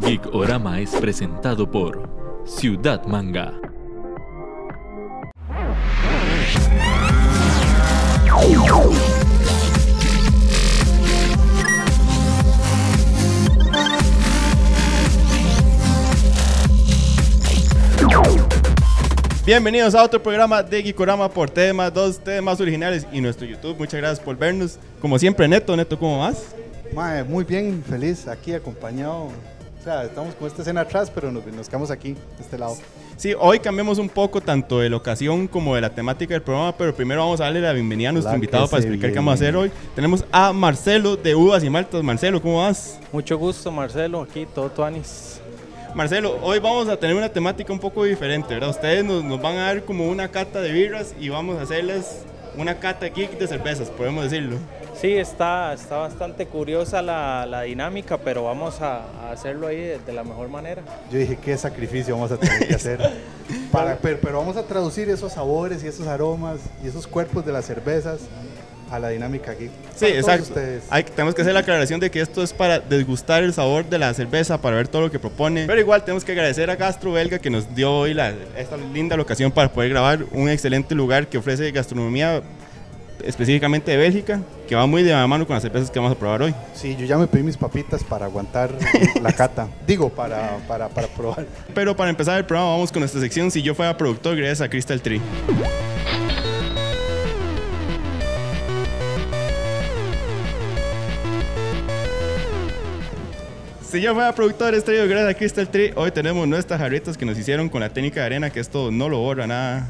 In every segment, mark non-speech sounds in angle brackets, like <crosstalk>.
Geek Orama es presentado por Ciudad Manga. Bienvenidos a otro programa de Geekorama por temas, dos temas originales y nuestro YouTube. Muchas gracias por vernos. Como siempre, Neto, Neto, ¿cómo vas? Mae, muy bien, feliz aquí acompañado. O sea, estamos con esta escena atrás, pero nos, nos quedamos aquí, de este lado. Sí, hoy cambiamos un poco tanto de la ocasión como de la temática del programa, pero primero vamos a darle la bienvenida a nuestro La invitado para explicar qué vamos a hacer hoy. Tenemos a Marcelo de Uvas y Maltas. Marcelo, ¿cómo vas? Mucho gusto, Marcelo, aquí todo Tuanis. Marcelo, hoy vamos a tener una temática un poco diferente, ¿verdad? Ustedes nos, nos van a dar como una cata de birras y vamos a hacerles una cata geek de cervezas, podemos decirlo. Sí, está, está bastante curiosa la, la dinámica, pero vamos a, a hacerlo ahí de, de la mejor manera. Yo dije, qué sacrificio vamos a tener que hacer. <laughs> Para, pero, pero vamos a traducir esos sabores y esos aromas y esos cuerpos de las cervezas a la dinámica aquí. Sí, exacto. Hay, tenemos que hacer la aclaración de que esto es para desgustar el sabor de la cerveza, para ver todo lo que propone. Pero igual tenemos que agradecer a Gastro Belga que nos dio hoy la- esta linda locación para poder grabar un excelente lugar que ofrece gastronomía específicamente de Bélgica, que va muy de la mano con las cervezas que vamos a probar hoy. Sí, yo ya me pedí mis papitas para aguantar <laughs> la cata. Digo, para, para, para probar. Pero para empezar el programa vamos con nuestra sección Si yo fuera productor, gracias a Crystal Tree. Si yo fuera productor, estrella gracias a Crystal Tree. Hoy tenemos nuestras jarritas que nos hicieron con la técnica de arena, que esto no lo borra nada.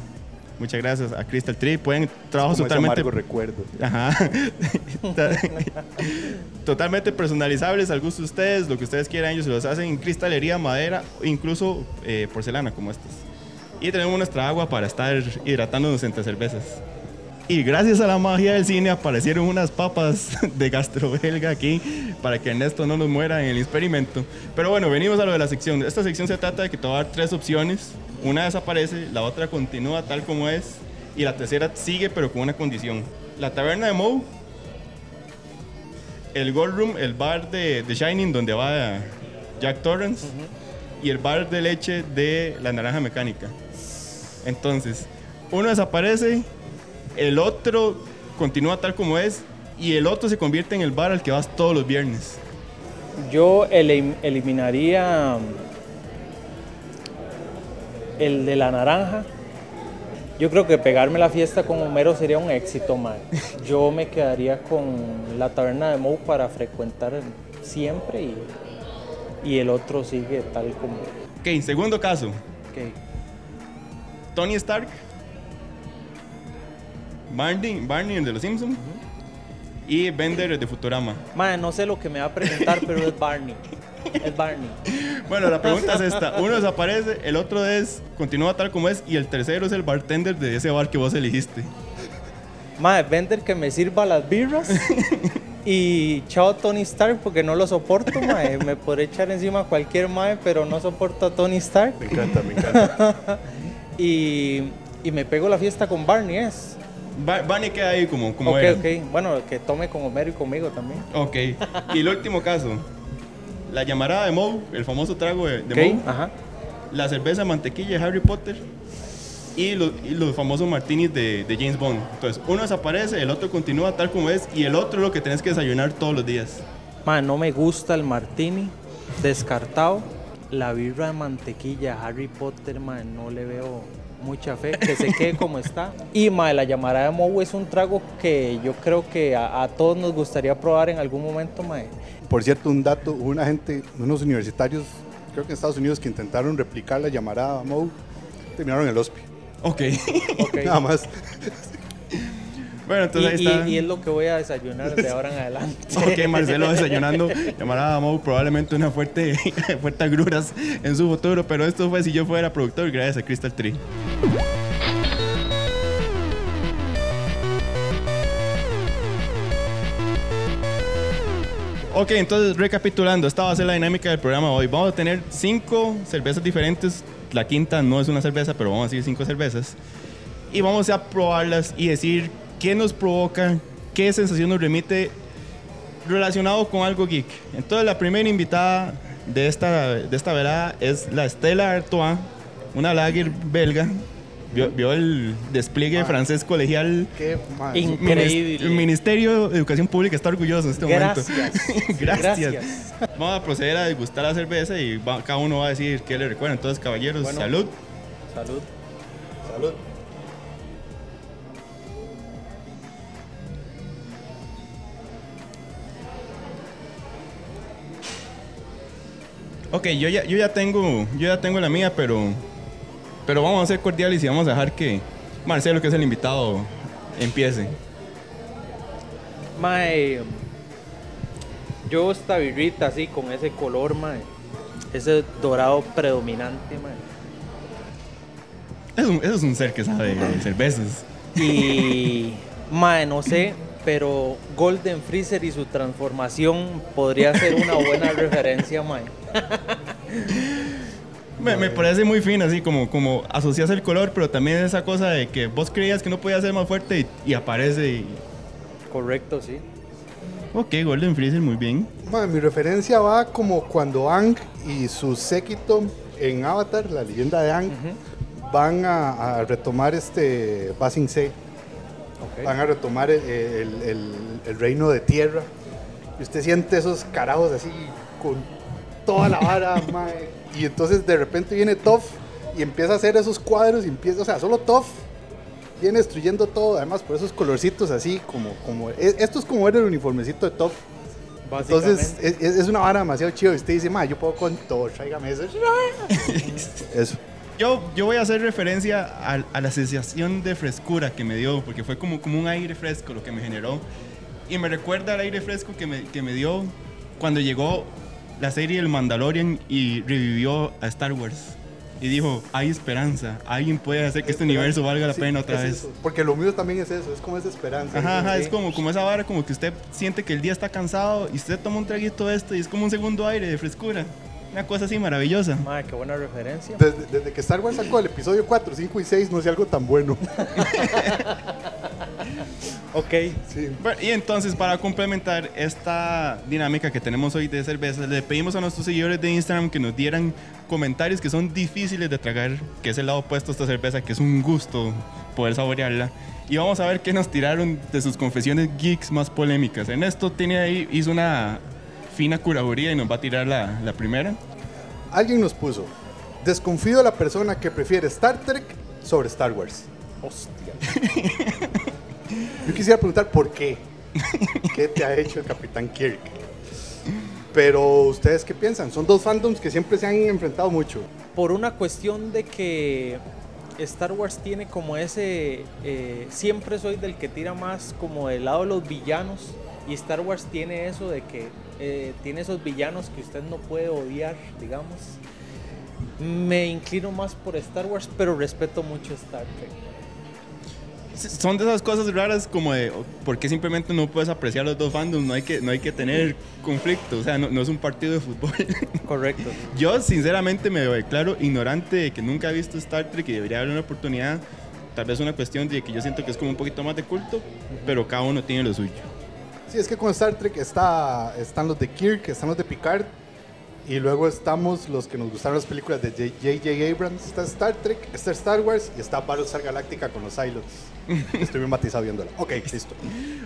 Muchas gracias a Crystal Tree. Pueden trabajo Como ese totalmente recuerdo. Ajá. <laughs> Totalmente personalizables al gusto de ustedes, lo que ustedes quieran, ellos se los hacen en cristalería, madera, incluso eh, porcelana como estas. Y tenemos nuestra agua para estar hidratándonos entre cervezas. Y gracias a la magia del cine aparecieron unas papas <laughs> de gastrobelga aquí para que Ernesto no nos muera en el experimento. Pero bueno, venimos a lo de la sección. Esta sección se trata de que te va a dar tres opciones. Una desaparece, la otra continúa tal como es y la tercera sigue pero con una condición. La taberna de Moe, el Gold Room, el bar de, de Shining donde va Jack Torrance y el bar de leche de la naranja mecánica. Entonces, uno desaparece, el otro continúa tal como es y el otro se convierte en el bar al que vas todos los viernes. Yo elim- eliminaría el de la naranja. Yo creo que pegarme la fiesta con Homero sería un éxito, man. <laughs> Yo me quedaría con la taberna de Moe para frecuentar siempre y, y el otro sigue tal como. Ok, segundo caso, ok. Tony Stark, Barney, Barney el de los Simpsons y Bender el de Futurama. Man, no sé lo que me va a presentar, pero es Barney. Es Barney. Bueno, la pregunta es esta. Uno desaparece, el otro es, continúa tal como es y el tercero es el bartender de ese bar que vos elegiste. Mae, vender que me sirva las birras. <laughs> Y chao Tony Stark porque no lo soporto, mae. Me podré echar encima a cualquier mae, pero no soporto a Tony Stark. Me encanta, me encanta. <laughs> Y, y me pego la fiesta con Barney, ¿es? Ba- Barney queda ahí como, como ok. Bueno, que tome con Homero y conmigo también. Ok. Y el último caso. La llamarada de Moe, el famoso trago de, de Moe. ajá. La cerveza mantequilla de Harry Potter. Y los, y los famosos martinis de, de James Bond. Entonces, uno desaparece, el otro continúa tal como es. Y el otro es lo que tenés que desayunar todos los días. Mae, no me gusta el martini. Descartado. La birra de mantequilla, Harry Potter, mae, no le veo mucha fe. Que se quede como está. Y mae, la llamarada de Moe es un trago que yo creo que a, a todos nos gustaría probar en algún momento, mae. Por cierto, un dato, hubo una gente, unos universitarios, creo que en Estados Unidos, que intentaron replicar la llamarada Moe, terminaron en el hospi. Ok. Ok. <laughs> Nada más. <laughs> bueno, Y, entonces ahí y- está. y es lo que voy a desayunar de ahora en adelante. <laughs> Ok, Marcelo <laughs> desayunando, llamará a Moe probablemente una fuerte, <laughs> fuerte agruras en su futuro, pero esto fue si yo fuera productor gracias a Crystal Tree. Ok, entonces recapitulando, esta va a ser la dinámica del programa hoy. Vamos a tener cinco cervezas diferentes. La quinta no es una cerveza, pero vamos a decir cinco cervezas. Y vamos a probarlas y decir qué nos provoca, qué sensación nos remite relacionado con algo geek. Entonces la primera invitada de esta, de esta velada es la Stella Artois, una lager belga. Vio, vio el despliegue francés colegial. Qué Increíble. El Ministerio de Educación Pública está orgulloso en este Gracias. <laughs> momento. Gracias. Vamos a proceder a degustar la cerveza y va- cada uno va a decir qué le recuerda. Entonces, caballeros, Bueno. salud. Salud. Salud. Ok, yo ya, yo ya tengo, yo ya tengo la mía, pero, pero vamos a ser cordiales y vamos a dejar que Marcelo, que es el invitado, empiece. Mae, yo esta birrita así con ese color, mae, ese dorado predominante, mae. Eso es un ser que sabe de cervezas. Y, mae, no sé, pero Golden Freezer y su transformación podría ser una buena referencia, mae. <laughs> Me, me parece muy fino, así como, como asocias el color, pero también esa cosa de que vos creías que no podía ser más fuerte y, y aparece. Y... Correcto, sí. Ok, Golden Freezer, muy bien. Mi referencia va como cuando Ang y su séquito en Avatar, la leyenda de Ang, van a, a retomar este Basing C. Ok. Van a retomar el, el- el- el reino de tierra. Y usted siente esos carajos así con toda la vara, <laughs> mae. Y entonces de repente viene Toff y empieza a hacer esos cuadros y empieza, o sea, solo Toff viene destruyendo todo, además por esos colorcitos así, como, como, e- esto es como ver el uniformecito de Toff. Entonces es, es- una vara demasiado chido y usted dice, ma, yo puedo con todo, tráigame eso. <laughs> Eso. Yo, yo voy a hacer referencia a, a la sensación de frescura que me dio, porque fue como, como un aire fresco lo que me generó. Y me recuerda al aire fresco que me, que me dio cuando llegó la serie El Mandalorian y revivió a Star Wars. Y dijo, hay esperanza, alguien puede hacer que este universo valga la Sí, pena otra es vez. eso, Porque lo mío también es eso, es como esa esperanza. Ajá, ajá, Sí. es como, como esa vara, como que usted siente que el día está cansado y usted toma un traguito de esto y es como un segundo aire de frescura. Una cosa así maravillosa. Mae, qué buena referencia. Desde, desde que Star Wars sacó el episodio 4, 5 y 6, no sé algo tan bueno. <laughs> Ok. Sí. Bueno, y entonces para complementar esta dinámica que tenemos hoy de cervezas, le pedimos a nuestros seguidores de Instagram que nos dieran comentarios que son difíciles de tragar, que es el lado opuesto a esta cerveza, que es un gusto poder saborearla. Y vamos a ver qué nos tiraron de sus confesiones geeks más polémicas. Ernesto tiene ahí, hizo una fina curaduría y nos va a tirar la, la primera. Alguien nos puso, desconfío de la persona que prefiere Star Trek sobre Star Wars. <laughs> Hostia. Yo quisiera preguntar por qué. ¿Qué te ha hecho el Capitán Kirk? Pero ustedes qué piensan? Son dos fandoms que siempre se han enfrentado mucho. Por una cuestión de que Star Wars tiene como ese. eh, siempre soy del que tira más como del lado de los villanos. Y Star Wars tiene eso de que eh, tiene esos villanos que usted no puede odiar, digamos. Me inclino más por Star Wars, pero respeto mucho Star Trek. Son de esas cosas raras como de por qué simplemente no puedes apreciar los dos fandoms, no hay que, no hay que tener conflicto, o sea, no, no es un partido de fútbol. <laughs> Correcto. Yo sinceramente me declaro ignorante de que nunca he visto Star Trek y debería haber una oportunidad, tal vez una cuestión de que yo siento que es como un poquito más de culto, pero cada uno tiene lo suyo. Sí, es que con Star Trek está, están los de Kirk, están los de Picard, y luego estamos los que nos gustaron las películas de J.J. Abrams. Está Star Trek, está Star Wars y está Battlestar Galactica con los Silos. <laughs> Estoy bien matizado viéndola. Ok, listo.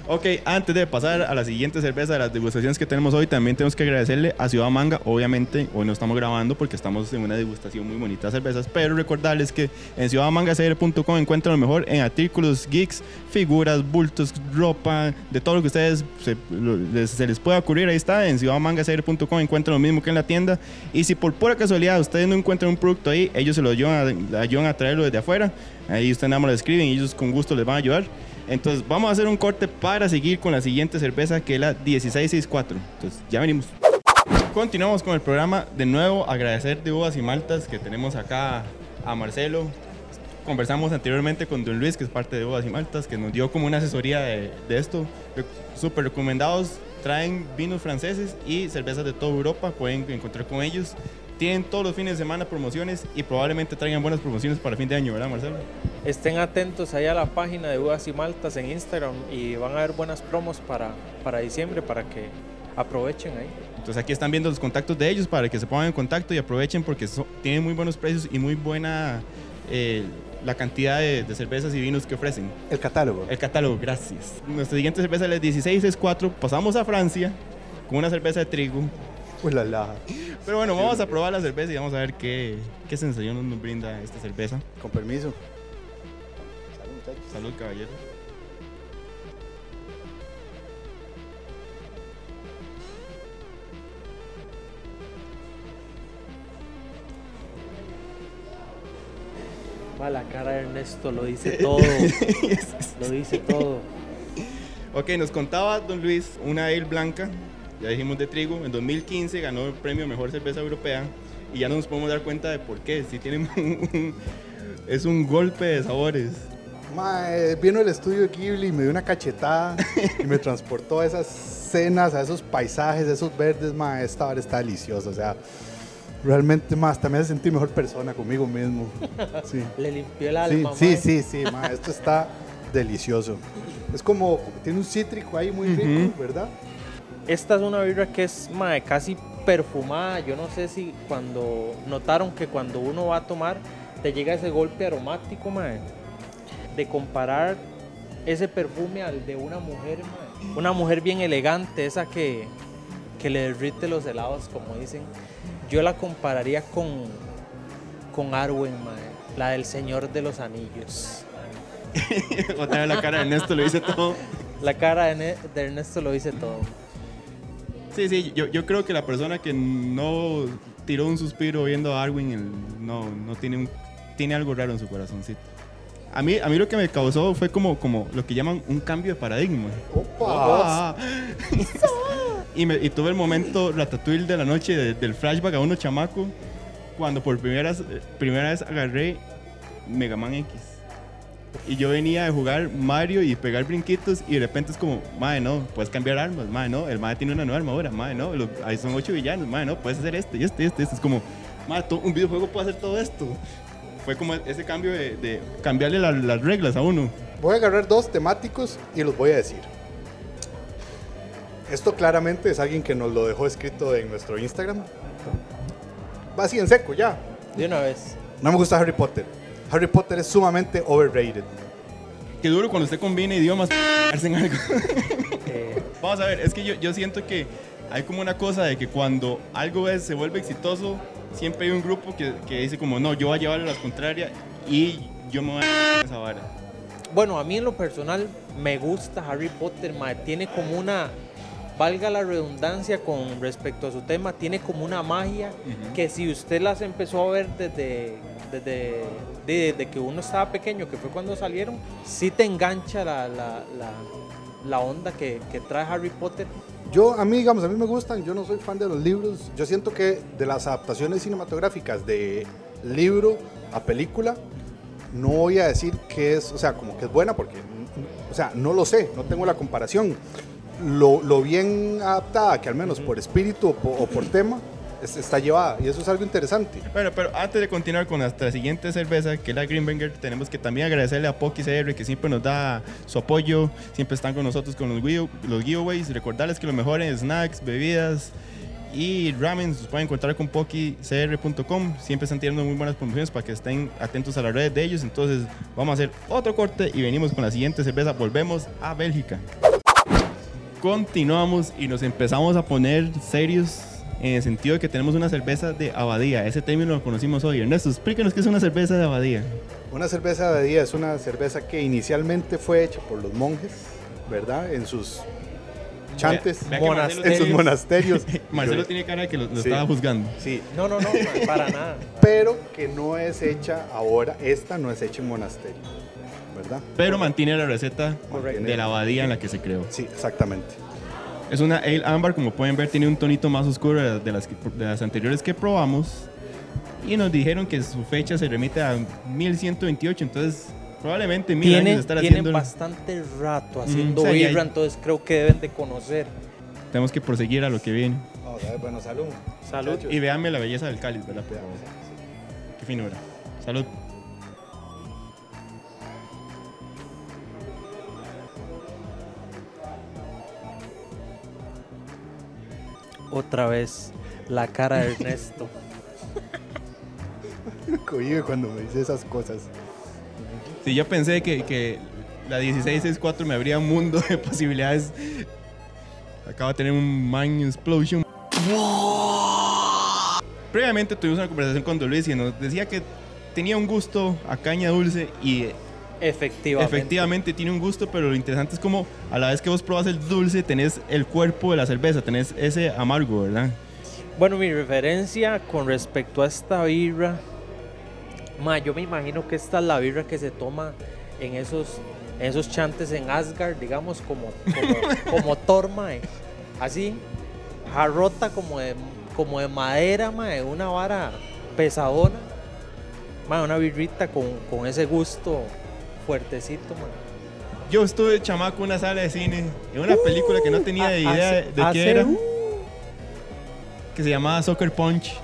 Ok, antes de pasar a la siguiente cerveza de las degustaciones que tenemos hoy, también tenemos que agradecerle a Ciudad Manga. Obviamente, hoy no estamos grabando porque estamos en una degustación muy bonita de cervezas, pero recordarles que en ciudadmangacr.com encuentran lo mejor en artículos, geeks, figuras, bultos, ropa, de todo lo que ustedes se, se les pueda ocurrir. Ahí está, en ciudadmangacr.com encuentran lo mismo que en la tienda. Y si por pura casualidad ustedes no encuentran un producto ahí, ellos se lo ayudan a, ayudan a traerlo desde afuera. Ahí ustedes nada más lo escriben y ellos con gusto les van a ayudar. Entonces vamos a hacer un corte para seguir con la siguiente cerveza que es la 1664. Entonces ya venimos. Continuamos con el programa. De nuevo agradecer de uvas y maltas que tenemos acá a Marcelo. Conversamos anteriormente con Don Luis, que es parte de uvas y maltas, que nos dio como una asesoría de, de esto. Súper recomendados. Traen vinos franceses y cervezas de toda Europa. Pueden encontrar con ellos. Tienen todos los fines de semana promociones y probablemente traigan buenas promociones para fin de año, ¿verdad, Marcelo? Estén atentos ahí a la página de Uvas y Maltas en Instagram y van a ver buenas promos para, para diciembre para que Aprovechen ahí. Entonces aquí están viendo los contactos de ellos para que se pongan en contacto y aprovechen porque so- tienen muy buenos precios y muy buena eh, la cantidad de, de cervezas y vinos que ofrecen. El catálogo. El catálogo, gracias. Nuestra siguiente cerveza es 16 es 4. Pasamos a Francia con una cerveza de trigo. Uy, la, la. Pero bueno, vamos a probar la cerveza y vamos a ver qué, qué sensación nos brinda esta cerveza. Con permiso. Salud, muchachos. Salud, caballero. Va, la cara de Ernesto lo dice <laughs> todo. lo dice todo. Ok, nos contaba Don Luis una ale blanca, ya dijimos de trigo, en 2015 ganó el premio Mejor Cerveza Europea y ya no nos podemos dar cuenta de por qué, si tiene <laughs> un- es un golpe de sabores. Mae, vino el estudio de Ghibli y me dio una cachetada y me transportó a esas escenas, a esos paisajes, a esos verdes. Mae, esta hora está deliciosa. O sea, realmente más, también me sentir mejor persona conmigo mismo. Sí, <laughs> Le limpió el sí, alma. sí, mae. sí, sí, mae, esto está delicioso. Es como, tiene un cítrico ahí muy rico, ¿verdad? Esta es una birra que es mae, casi perfumada. Yo no sé si cuando notaron que cuando uno va a tomar te llega ese golpe aromático, mae, de comparar ese perfume al de una mujer, mae. una mujer bien elegante, esa que, que le derrite los helados, como dicen. Yo la compararía con con Arwen, mae, la del Señor de los Anillos. <laughs> Otra vez la cara de Ernesto lo dice todo. La cara de, de Ernesto lo dice todo. Sí, sí, yo, yo creo que la persona que no tiró un suspiro viendo a Arwin el- no, no tiene, un, tiene algo raro en su corazoncito. A mí, a mí lo que me causó fue como, como lo que llaman un cambio de paradigma. ¡Opa! <laughs> Y, me- y tuve el momento ratatouille de la noche de- del flashback a uno chamaco cuando por primera, vez- primera vez agarré Mega Man X. Y yo venía de jugar Mario y pegar brinquitos y de repente es como, madre, no, puedes cambiar armas, madre, no, el madre tiene una nueva armadura, madre, no, ahí son ocho villanos, madre, no, puedes hacer esto y esto, y esto. Es como, madre, un videojuego puede hacer todo esto. Fue como ese cambio de, de cambiarle la- las reglas a uno. Voy a agarrar dos temáticos y los voy a decir. Esto claramente es alguien que nos lo dejó escrito en nuestro Instagram. Va así en seco ya. De una vez. No me gusta Harry Potter. Harry Potter es sumamente overrated. Qué duro cuando usted combina idiomas <laughs> en algo. Eh, Vamos a ver, es que yo, yo siento que hay como una cosa de que cuando algo es- se vuelve exitoso, siempre hay un grupo que, que dice como, no, yo voy a llevarle las contrarias y yo me voy a esa vara. Bueno, a mí en lo personal me gusta Harry Potter, mae. Tiene como una, valga la redundancia con respecto a su tema, tiene como una magia que si usted las empezó a ver desde, desde, de- desde que uno estaba pequeño, que fue cuando salieron, sí te engancha la, la, la, la onda que, que trae Harry Potter. Yo, a mí, digamos, a mí me gustan, yo no soy fan de los libros. Yo siento que de las adaptaciones cinematográficas de libro a película, no voy a decir que es, o sea, como que es buena porque, o sea, no lo sé, no tengo la comparación. Lo, lo bien adaptada, que al menos por espíritu o por, o por tema, es- está llevada. Y eso es algo interesante. Bueno, pero antes de continuar con nuestra siguiente cerveza, que es la Greenbanger, tenemos que también agradecerle a Poki CR que siempre nos da su apoyo, siempre están con nosotros con los, los giveaways. Recordarles que lo mejor en snacks, bebidas y ramen los pueden encontrar con pokicr.com. Siempre están teniendo muy buenas promociones para que estén atentos a las redes de ellos. Entonces, vamos a hacer otro corte y venimos con la siguiente cerveza. Volvemos a Bélgica. Continuamos y nos empezamos a poner serios en el sentido de que tenemos una cerveza de abadía. Ese término lo conocimos hoy. Ernesto, explíquenos qué es una cerveza de abadía. Una cerveza de día es una cerveza que inicialmente fue hecha por los monjes, ¿verdad? En sus chantes, Vea- en sus tiene- monasterios. <laughs> Marcelo tiene cara de que lo, lo Sí. estaba juzgando. Sí, No, no, no, para nada. pero que no es hecha ahora, esta no es hecha en monasterio, ¿verdad? Pero mantiene la receta Correcto. de la abadía en la que se creó. Sí, exactamente. Es una ale ámbar, como pueden ver, tiene un tonito más oscuro de las, de las, que- de las anteriores que probamos. Y nos dijeron que su fecha se remite a 1128, entonces probablemente mil años Tienen, estar tienen haciendo. bastante rato haciendo o sea, y birra, hay- entonces creo que deben de conocer. Tenemos que proseguir a lo que viene. Bueno, salud. Salud. muchachos. Y véanme la belleza del cáliz, ¿verdad? Por Veamos. favor. Qué finura. Salud. Otra vez la cara de Ernesto. <laughs> Cohibe cuando me dice esas cosas. Si yo pensé que, que la 1664 me abría un mundo de posibilidades. Acabo de tener un mind explosion. Previamente tuvimos una conversación con Don Luis y nos decía que tenía un gusto a caña dulce y Efectivamente. efectivamente tiene un gusto, pero lo interesante es como a la vez que vos probas el dulce tenés el cuerpo de la cerveza, tenés ese amargo, ¿verdad? Bueno, mi referencia con respecto a esta birra, ma, yo me imagino que esta es la birra que se toma en esos, en esos chantes en Asgard, digamos, como, como, <laughs> como Thor, mae. Así, jarrota como de, como de madera, mae, una vara pesadona. Mae, una birrita con, con ese gusto fuertecito, mae. Yo estuve chamaco en una sala de cine, en una película que no tenía Ah, idea de qué era, que se llamaba Soccer Punch.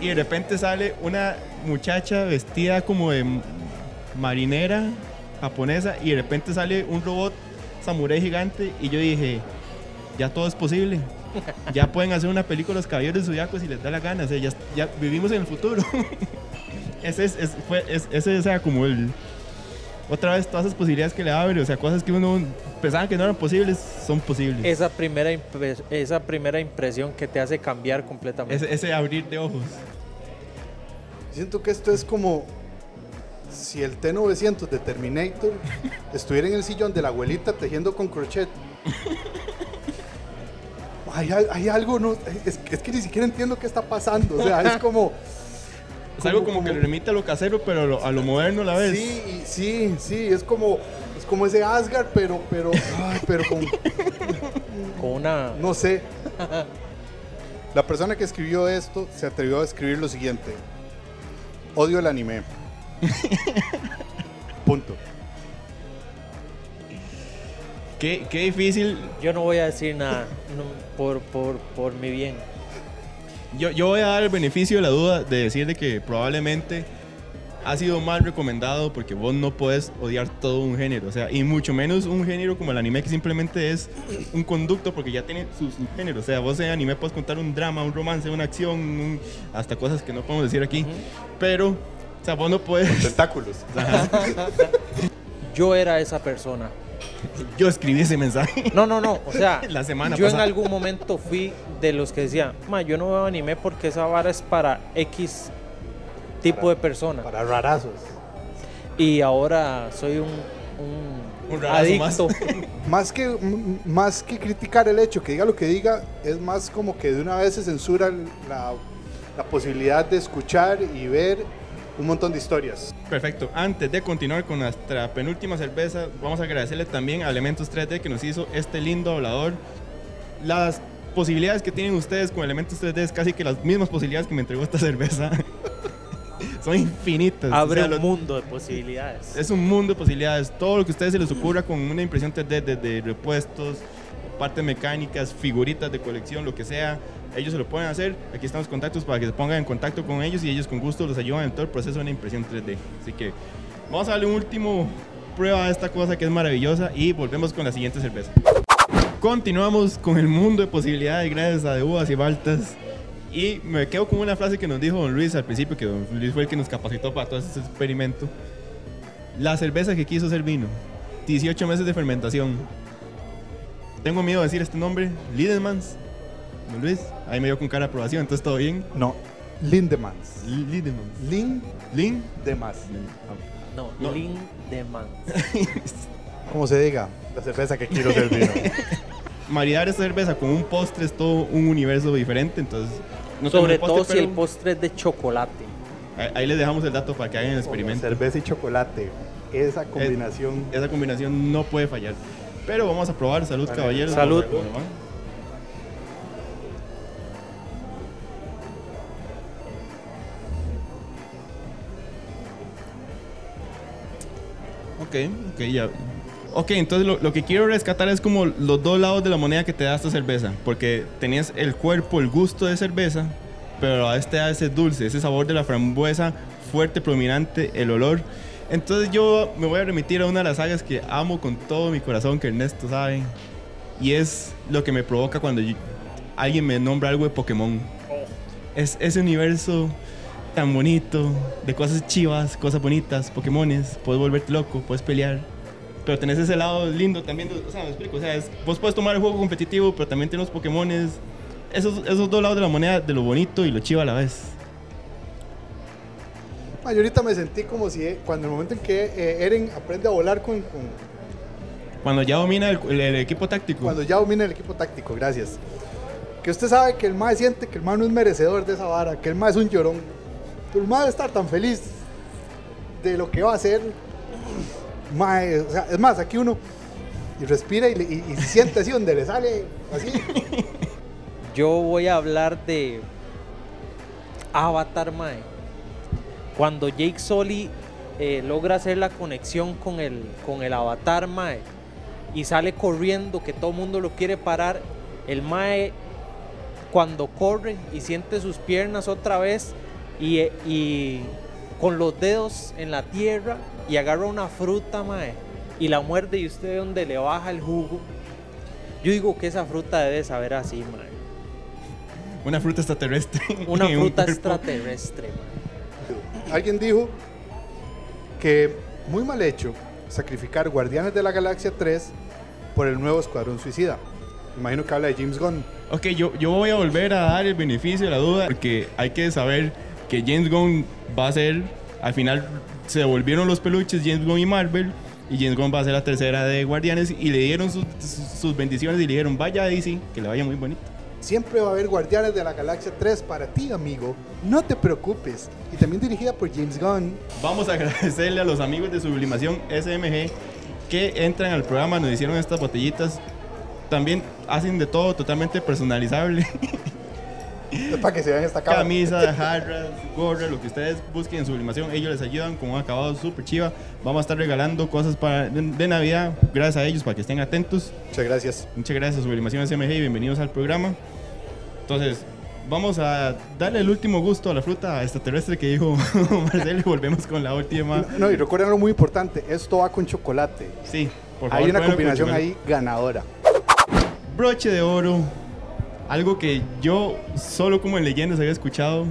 Y de repente sale una muchacha vestida como de marinera japonesa y de repente sale un robot samurái gigante y yo dije, ya todo es posible. <laughs> Ya pueden hacer una película Los Caballeros Zodiacos si les da la gana. O sea, ya, ya vivimos en el futuro. <laughs> ese es, es- fue, es- ese es, o sea, como el, otra vez todas esas posibilidades que le abre, o sea, cosas que uno pensaba que no eran posibles, son posibles. Esa primera, impre- esa primera impresión que te hace cambiar completamente. Ese, ese abrir de ojos. Siento que esto es como si el T900 de Terminator <laughs> estuviera en el sillón de la abuelita tejiendo con crochet. Hay, hay algo, no, es, es que ni siquiera entiendo qué está pasando. O sea, es como. Es algo como, que le remite a lo casero, pero a lo, a lo moderno a la vez. Sí, sí, sí, es como, es como ese Asgard, pero, pero, ay, pero con, Con una. no sé. La persona que escribió esto se atrevió a escribir lo siguiente: Odio el anime. Punto. Qué, qué difícil. Yo no voy a decir nada no, por, por, por mi bien. Yo, yo voy a dar el beneficio de la duda de decir de que probablemente ha sido mal recomendado porque vos no puedes odiar todo un género. O sea, y mucho menos un género como el anime que simplemente es un conducto porque ya tiene sus géneros. O sea, vos en anime puedes contar un drama, un romance, una acción, un- hasta cosas que no podemos decir aquí. Pero, o sea, vos no puedes. Tentáculos. <laughs> Yo era esa persona. <laughs> Yo escribí ese mensaje. No, no, no. O sea, <laughs> La semana yo pasada. en algún momento fui de los que decía, ma, yo no veo anime porque esa vara es para X tipo de persona. Para rarazos. Y ahora soy un, un, Un rarazo más. adicto. <laughs> Más que, más que criticar el hecho, que diga lo que diga, es más como que de una vez se censura la, la posibilidad de escuchar y ver un montón de historias. Perfecto. Antes de continuar con nuestra penúltima cerveza, vamos a agradecerle también a Elementos 3D que nos hizo este lindo hablador. Las posibilidades que tienen ustedes con Elementos 3D es casi que las mismas posibilidades que me entregó esta cerveza. <laughs> Son infinitas. Abre O sea, un lo- mundo de posibilidades. es un mundo de posibilidades. Todo lo que a ustedes se les ocurra con una impresión 3D desde repuestos, partes mecánicas, figuritas de colección, lo que sea, ellos se lo pueden hacer. Aquí están los contactos para que se pongan en contacto con ellos y ellos con gusto los ayudan en todo el proceso de una impresión 3D. Así que vamos a darle un último prueba a esta cosa que es maravillosa y volvemos con la siguiente cerveza. Continuamos con el mundo de posibilidades gracias a de uvas y baltas. Y me quedo con una frase que nos dijo don Luis al principio, que don Luis fue el que nos capacitó para todo este experimento. La cerveza que quiso ser vino. 18 meses de fermentación. Tengo miedo de decir este nombre. Lidemans. Don Luis. Ahí me dio con cara de aprobación, entonces todo bien. No, Lindemans. Lidemans. Lin Lin. de más. No, No. Lin de Man. <laughs> Como se diga, la cerveza que quiero ser vino. <laughs> Maridar esta cerveza con un postre es todo un universo diferente, entonces... no Sobre postre, todo si el postre es de chocolate. ahí, ahí les dejamos el dato para que hagan el experimento. cerveza y chocolate. Esa combinación. Esa combinación no puede fallar. Pero vamos a probar. Salud, Vale. caballeros. Salud. Ok, ok, ya. Ok, entonces lo, lo que quiero rescatar es como los dos lados de la moneda que te da esta cerveza. Porque tenías el cuerpo, el gusto de cerveza, pero a este da ese dulce, ese sabor de la frambuesa fuerte, prominente, el olor. Entonces yo me voy a remitir a una de las sagas que amo con todo mi corazón, que Ernesto sabe. Y es lo que me provoca cuando yo- alguien me nombra algo de Pokémon. Es ese universo tan bonito, de cosas chivas, cosas bonitas, Pokémones, puedes volverte loco, puedes pelear. Pero tenés ese lado lindo también, o sea, me explico, o sea, es- vos puedes tomar el juego competitivo, pero también tienes los Pokémones. Esos, esos dos lados de la moneda, de lo bonito y lo chivo a la vez. Ma, yo ahorita me sentí como si eh, cuando el momento en que eh, Eren aprende a volar con, con- Cuando ya domina el, el- el equipo táctico. cuando ya domina el equipo táctico, gracias. Que usted sabe que el mae siente que el mae no es merecedor de esa vara, que el mae es un llorón. Pero el mae debe estar tan feliz de lo que va a hacer. <clears throat> Mae, o sea, es más, aquí uno y respira y, y- siente así donde le sale así. <laughs> Yo voy a hablar de Avatar, mae. Cuando Jake Sully eh, logra hacer la conexión con el, con el avatar, mae, y sale corriendo, que todo el mundo lo quiere parar, el mae cuando corre y siente sus piernas otra vez y, y con los dedos en la tierra y agarra una fruta, mae, y la muerde y usted ve donde le baja el jugo. Yo digo que esa fruta debe saber así, mae. Una fruta extraterrestre. Una <laughs> un fruta extraterrestre, mae. Alguien dijo que muy mal hecho sacrificar Guardianes de la Galaxia 3 por el nuevo Escuadrón Suicida. Imagino que habla de James Gunn. Ok, yo, yo voy a volver a dar el beneficio de la duda porque hay que saber que James Gunn va a ser, al final se devolvieron los peluches James Gunn y Marvel y James Gunn va a ser la tercera de Guardianes y le dieron sus, sus- bendiciones y le dijeron vaya DC, que le vaya muy bonito. Siempre va a haber Guardianes de la Galaxia 3 para ti, amigo. No te preocupes. Y también dirigida por James Gunn. Vamos a <laughs> agradecerle a los amigos de Sublimación SMG que entran al programa, nos hicieron estas botellitas. También hacen de todo totalmente personalizable. <laughs> Es para que se vean esta cámara. Camisa, <laughs> jarras, gorra, lo que ustedes busquen en Sublimación, ellos les ayudan con un acabado súper chiva. Vamos a estar regalando cosas para, de, de Navidad, gracias a ellos, para que estén atentos. Muchas gracias. Muchas gracias, Sublimación SMG, y bienvenidos al programa. Entonces, vamos a darle el último gusto a la fruta extraterrestre que dijo <laughs> Marcelo y volvemos con la última. No, y recuerden algo muy importante. Esto va con chocolate. Sí, por favor. Hay una combinación ahí ganadora. Broche de oro. Algo que yo solo como en leyendas había escuchado.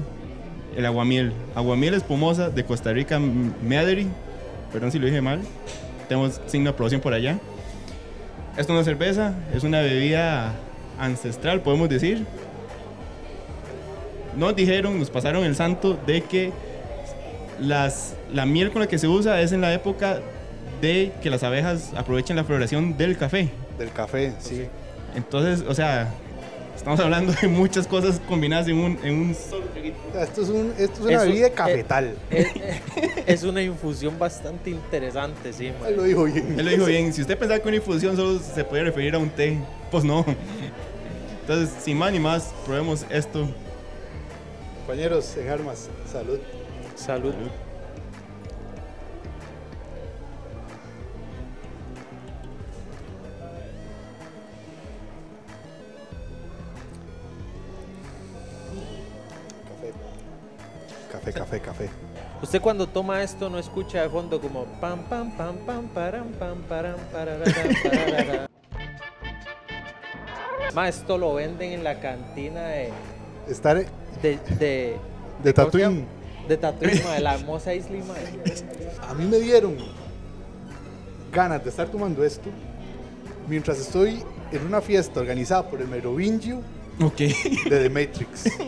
El aguamiel. Aguamiel espumosa de Costa Rica, M- Madery. Perdón si lo dije mal. Tenemos signo de aprobación por allá. Esto no es cerveza, es una bebida ancestral, podemos decir. Nos dijeron, nos pasaron el santo de que las, la miel con la que se usa es en la época de que las abejas aprovechen la floración del café. Del café, sí. Entonces, o sea, estamos hablando de muchas cosas combinadas en un, en un solo traguito. Esto es, un, esto es una Eso- bebida eh, cafetal. Es, es una infusión bastante interesante, sí, mae. Él lo dijo bien. Él lo dijo bien, si usted pensaba que una infusión solo se podía referir a un té, pues no. Entonces, sin más ni más, probemos esto. Compañeros en armas, salud. Salud. Café, café, café. Usted cuando toma esto no escucha de fondo como pam pam pam pam param pam param pararara. <laughs> Ma, esto lo venden en la cantina de Estar de de, de ¿cómo se Tatooine. de Tatooine, ma, de la hermosa isla, ma. A mí me dieron ganas de estar tomando esto mientras estoy en una fiesta organizada por el Merovingio Ok. de The Matrix. <laughs>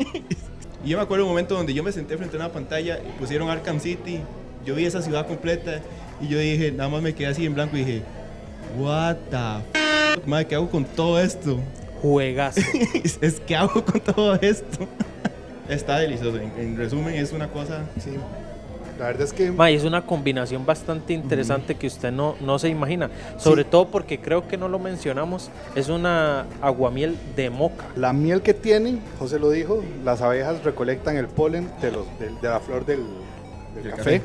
Y yo me acuerdo un momento donde yo me senté frente a una pantalla y pusieron Arkham City. Yo vi esa ciudad completa y yo dije, nada más me quedé así en blanco y dije, what the f madre, ¿qué hago con todo esto? Juegazo. <laughs> es que hago con todo esto. Está delicioso. En, en resumen, es una cosa. Sí. La verdad es que Ma, es una combinación bastante interesante que usted no, no se imagina. Sobre Sí. todo porque creo que no lo mencionamos. Es una aguamiel de moca. la miel que tienen, José lo dijo, las abejas recolectan el polen de, los, de la flor del, café, café.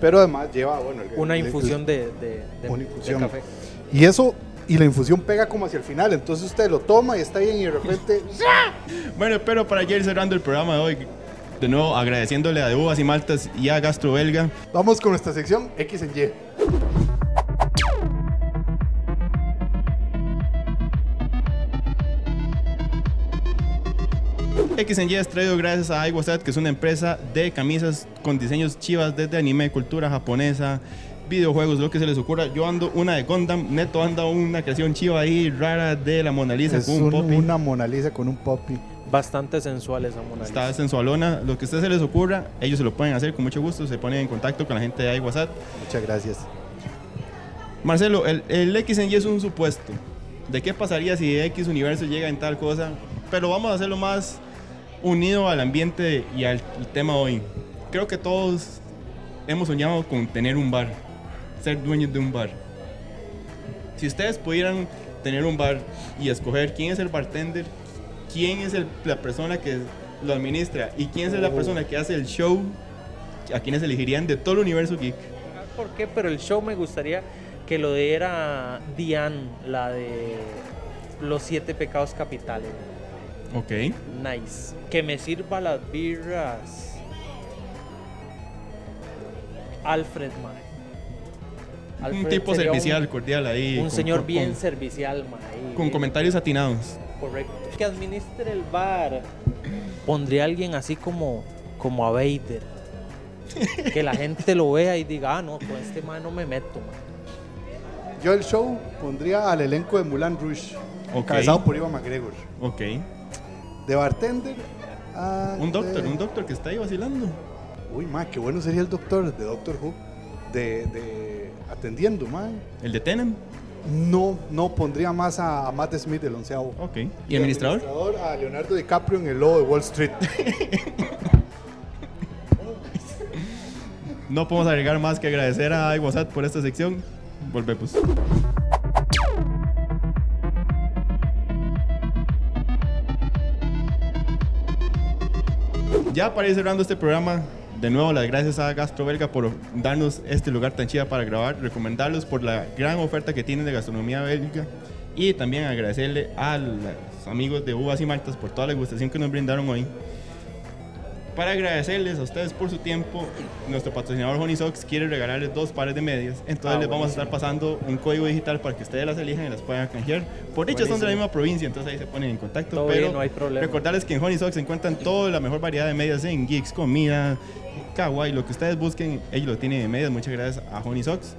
pero además lleva, bueno, el- Una el- infusión de, de, de- Una de infusión. café. Y eso, y la infusión pega como hacia el final, entonces usted lo toma y está bien y de repente... Bueno, pero para ya ir cerrando el programa de hoy, de nuevo agradeciéndole a De Uvas y Maltas y a Gastro Belga. Vamos con nuestra sección X en Y. XNY es traído gracias a iWasat, que es una empresa de camisas con diseños chivas desde anime, cultura japonesa, videojuegos, lo que se les ocurra. Yo ando una de Gundam, Neto anda una creación chiva ahí rara de la Mona Lisa Es con un un- poppy. una Mona Lisa con un poppy. Bastante sensual esa Mona Lisa. Está sensualona, lo que a ustedes se les ocurra, ellos se lo pueden hacer con mucho gusto, se ponen en contacto con la gente de iWasat. Muchas gracias. Marcelo, el, el XNY es un supuesto. ¿De qué pasaría si X universo llega en tal cosa? Pero vamos a hacerlo más unido al ambiente y al tema hoy. Creo que todos hemos soñado con tener un bar, ser dueños de un bar. Si ustedes pudieran tener un bar y escoger quién es el bartender, quién es el- la persona que lo administra y quién es la persona que hace el show, a quienes elegirían de todo el universo geek. ¿Por qué? Pero el show me gustaría que lo diera Diane, la de los siete pecados capitales. Ok. Nice. Que me sirva las birras. Alfred, un tipo servicial, cordial ahí. Un, con- señor con- bien con- servicial, ahí, con bien- comentarios atinados. Correcto. Que administre el bar. Pondría a alguien así como, como a Vader. <laughs> que la gente lo vea y diga, ah, no, con este man no me meto, man. Yo el show pondría al elenco de Mulan Rouge, Ok. encabezado por Iva McGregor. Ok. De bartender a... Un doctor, de- un doctor que está ahí vacilando. Uy, ma, qué bueno sería el doctor de Doctor Who. De, de atendiendo, ma. El de Tenem. No, no, pondría más a, a Matt Smith, el onceavo. Ok. ¿Y administrador? administrador a Leonardo DiCaprio en el lobo de Wall Street. <laughs> No podemos agregar más que agradecer a iWasat por esta sección. Volvemos. Ya para ir cerrando este programa, de nuevo las gracias a Gastro Belga por darnos este lugar tan chido para grabar, recomendarlos por la gran oferta que tienen de gastronomía belga y también agradecerle a los amigos de Uvas y Maltas por toda la gustación que nos brindaron hoy. Para agradecerles a ustedes por su tiempo, nuestro patrocinador Honey Socks quiere regalarles dos pares de medias. Entonces Ah, les vamos a estar pasando un código digital para que ustedes las elijan y las puedan canjear. Por dicho son de la misma provincia, entonces ahí se ponen en contacto. Todo pero bien, no hay problema. recordarles que en Honey se encuentran toda la mejor variedad de medias en geeks, comida, kawaii, lo que ustedes busquen, ellos lo tienen en medias. Muchas gracias a Honey Socks.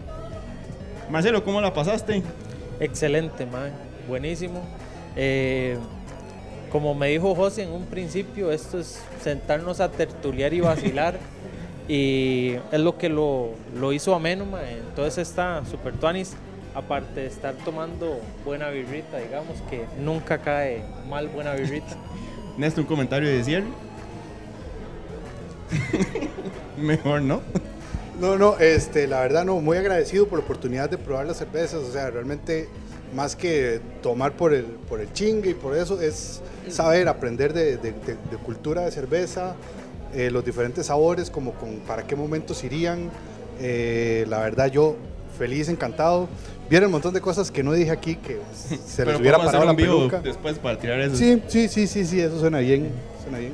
Marcelo, ¿cómo la pasaste? Excelente, man. Buenísimo. Eh, como me dijo José en un principio, esto es sentarnos a tertuliar y vacilar. <laughs> y es lo que lo, lo hizo ameno, man. Entonces está super tuanis. Aparte de estar tomando buena birrita, digamos que nunca cae mal buena birrita. <laughs> Néstor, un comentario de cierre. <laughs> Mejor, ¿no? No, no, este, la verdad no, muy agradecido por la oportunidad de probar las cervezas, o sea, realmente más que tomar por el, por el chingue y por eso es saber, aprender de, de- de- de cultura de cerveza, eh, los diferentes sabores, como con para qué momentos irían, eh, la verdad yo feliz, encantado, vieron un montón de cosas que no dije aquí que <laughs> se les hubiera parado la peluca. después para tirar eso. Sí, sí, sí, sí, sí, eso suena bien, suena bien.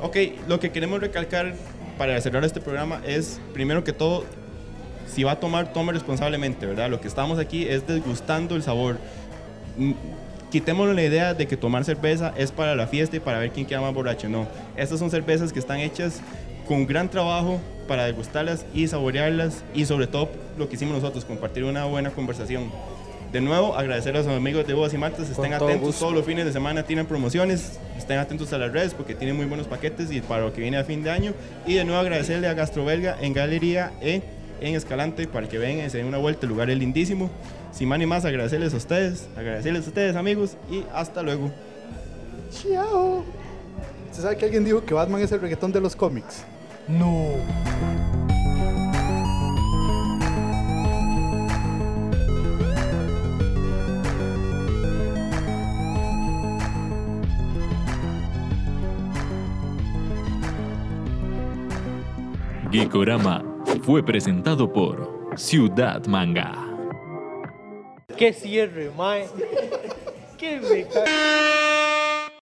Ok, lo que queremos recalcar para cerrar este programa es, primero que todo, si va a tomar, tome responsablemente, ¿verdad? Lo que estamos aquí es desgustando el sabor. Mm, Quitémonos la idea de que tomar cerveza es para la fiesta y para ver quién queda más borracho. No, estas son cervezas que están hechas con gran trabajo para degustarlas y saborearlas y sobre todo lo que hicimos nosotros, compartir una buena conversación. De nuevo, agradecer a los amigos de Bobas y Maltas, estén todo atentos, gusto. todos los fines de semana tienen promociones, estén atentos a las redes porque tienen muy buenos paquetes y para lo que viene a fin de año. Y de nuevo agradecerle a Gastrobelga en Galería E en Escalante para que vengan y se den una vuelta, el lugar es lindísimo. Sin más ni más, agradecerles a ustedes, agradecerles a ustedes amigos y hasta luego. Chao. ¿Usted sabe que alguien dijo que Batman es el reggaetón de los cómics? No. Geekorama fue presentado por Ciudad Manga. ¡Qué cierre, mae! ¡Qué me